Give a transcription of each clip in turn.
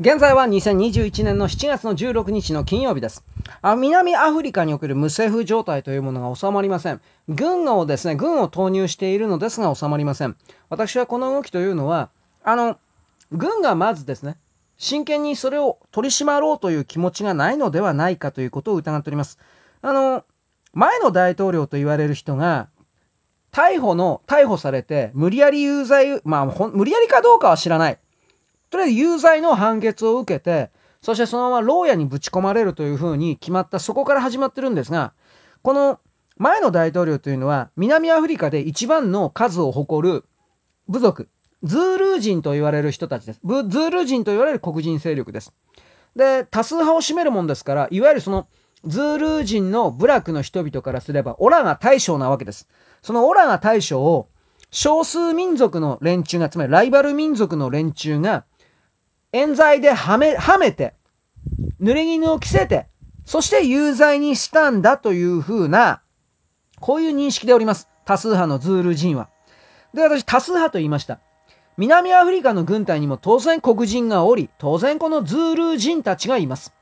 現在は2021年の7月の16日の金曜日ですあ。南アフリカにおける無政府状態というものが収まりません。軍をですね、軍を投入しているのですが収まりません。私はこの動きというのは、あの、軍がまずですね、真剣にそれを取り締まろうという気持ちがないのではないかということを疑っております。あの、前の大統領と言われる人が、逮捕の、逮捕されて、無理やり有罪、まあ、無理やりかどうかは知らない。とりあえず有罪の判決を受けて、そしてそのまま牢屋にぶち込まれるというふうに決まった、そこから始まってるんですが、この前の大統領というのは、南アフリカで一番の数を誇る部族、ズールー人と言われる人たちです。ズールー人と言われる黒人勢力です。で、多数派を占めるもんですから、いわゆるその、ズールー人の部落の人々からすれば、オラが大将なわけです。そのオラが大将を、少数民族の連中が、つまりライバル民族の連中が、冤罪ではめ、はめて、濡れ衣を着せて、そして有罪にしたんだというふうな、こういう認識でおります。多数派のズール人は。で、私、多数派と言いました。南アフリカの軍隊にも当然黒人がおり、当然このズール人たちがいます。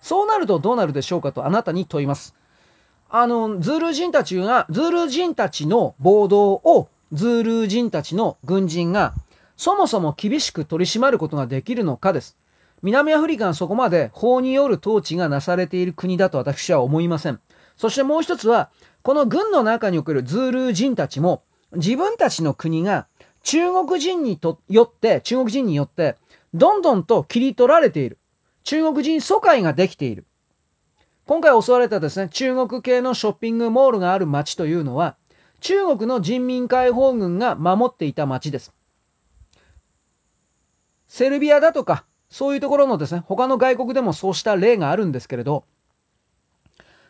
そうなるとどうなるでしょうかとあなたに問います。あの、ズール人たちが、ズール人たちの暴動を、ズール人たちの軍人がそもそも厳しく取り締まることができるのかです。南アフリカはそこまで法による統治がなされている国だと私は思いません。そしてもう一つは、この軍の中におけるズールー人たちも、自分たちの国が中国人にとよって、中国人によって、どんどんと切り取られている。中国人疎開ができている。今回襲われたですね、中国系のショッピングモールがある町というのは、中国の人民解放軍が守っていた町です。セルビアだとか、そういうところのですね、他の外国でもそうした例があるんですけれど、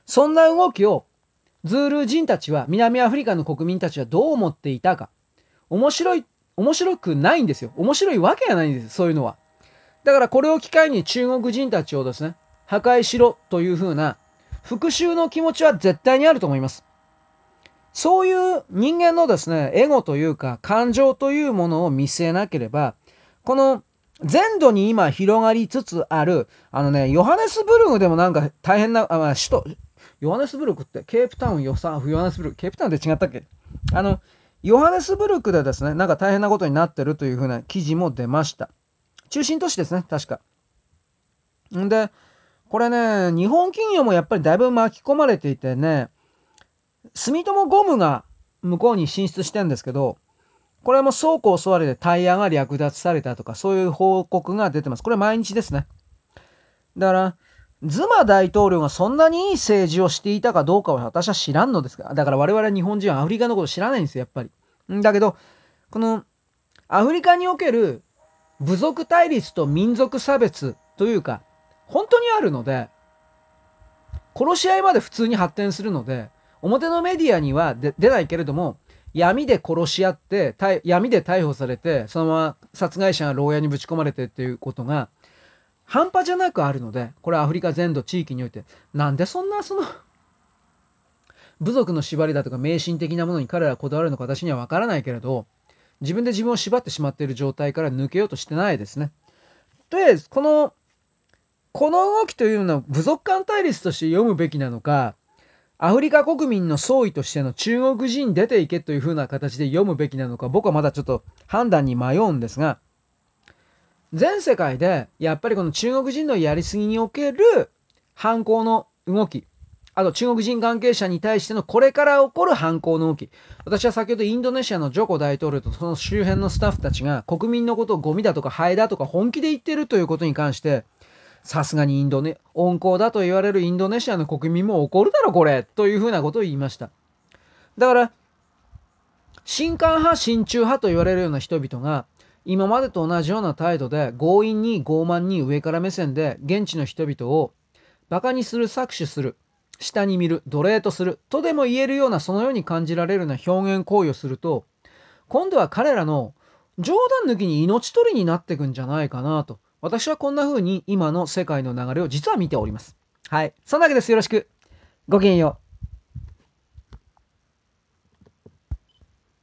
そんな動きをズール人たちは、南アフリカの国民たちはどう思っていたか。面白い、面白くないんですよ。面白いわけがないんです。そういうのは。だからこれを機会に中国人たちをですね、破壊しろというふうな復讐の気持ちは絶対にあると思います。そういう人間のですね、エゴというか感情というものを見据えなければ、この全土に今広がりつつある、あのね、ヨハネスブルグでもなんか大変な、あ、まあ、首都、ヨハネスブルクって、ケープタウン、ヨサヨハネスブルク、ケープタウンって違ったっけ？あの、ヨハネスブルクでですね、なんか大変なことになってるというふうな記事も出ました。中心都市ですね、確か。んで、これね、日本企業もやっぱりだいぶ巻き込まれていてね、住友ゴムが向こうに進出してんですけど、これも倉庫を襲われてタイヤが略奪されたとか、そういう報告が出てます。これ毎日ですね。だから、ズマ大統領がそんなにいい政治をしていたかどうかは私は知らんのですが、だから我々日本人はアフリカのこと知らないんですよ、やっぱり。だけど、このアフリカにおける部族対立と民族差別というか、本当にあるので、殺し合いまで普通に発展するので、表のメディアには出ないけれども、闇で殺し合って、闇で逮捕されて、そのまま殺害者が牢屋にぶち込まれてっていうことが、半端じゃなくあるので、これアフリカ全土地域において、なんでそんなその部族の縛りだとか迷信的なものに彼らはこだわるのか私にはわからないけれど、自分で自分を縛ってしまっている状態から抜けようとしてないですね。とりあえず、この、この動きというのは部族間対立として読むべきなのか、アフリカ国民の総意としての中国人出ていけという風な形で読むべきなのか、僕はまだちょっと判断に迷うんですが、全世界でやっぱりこの中国人のやりすぎにおける犯行の動き、あと中国人関係者に対してのこれから起こる犯行の動き。私は先ほどインドネシアのジョコ大統領とその周辺のスタッフたちが国民のことをゴミだとかハエだとか本気で言ってるということに関して、さすがにインドネ、温厚だと言われるインドネシアの国民も怒るだろ、これというふうなことを言いました。だから、新韓派、親中派と言われるような人々が、今までと同じような態度で強引に傲慢に上から目線で現地の人々を馬鹿にする搾取する下に見る奴隷とするとでも言えるようなそのように感じられるような表現行為をすると今度は彼らの冗談抜きに命取りになっていくんじゃないかなと私はこんな風に今の世界の流れを実は見ております。はい。そんなわけです。よろしく。ごきげんよう。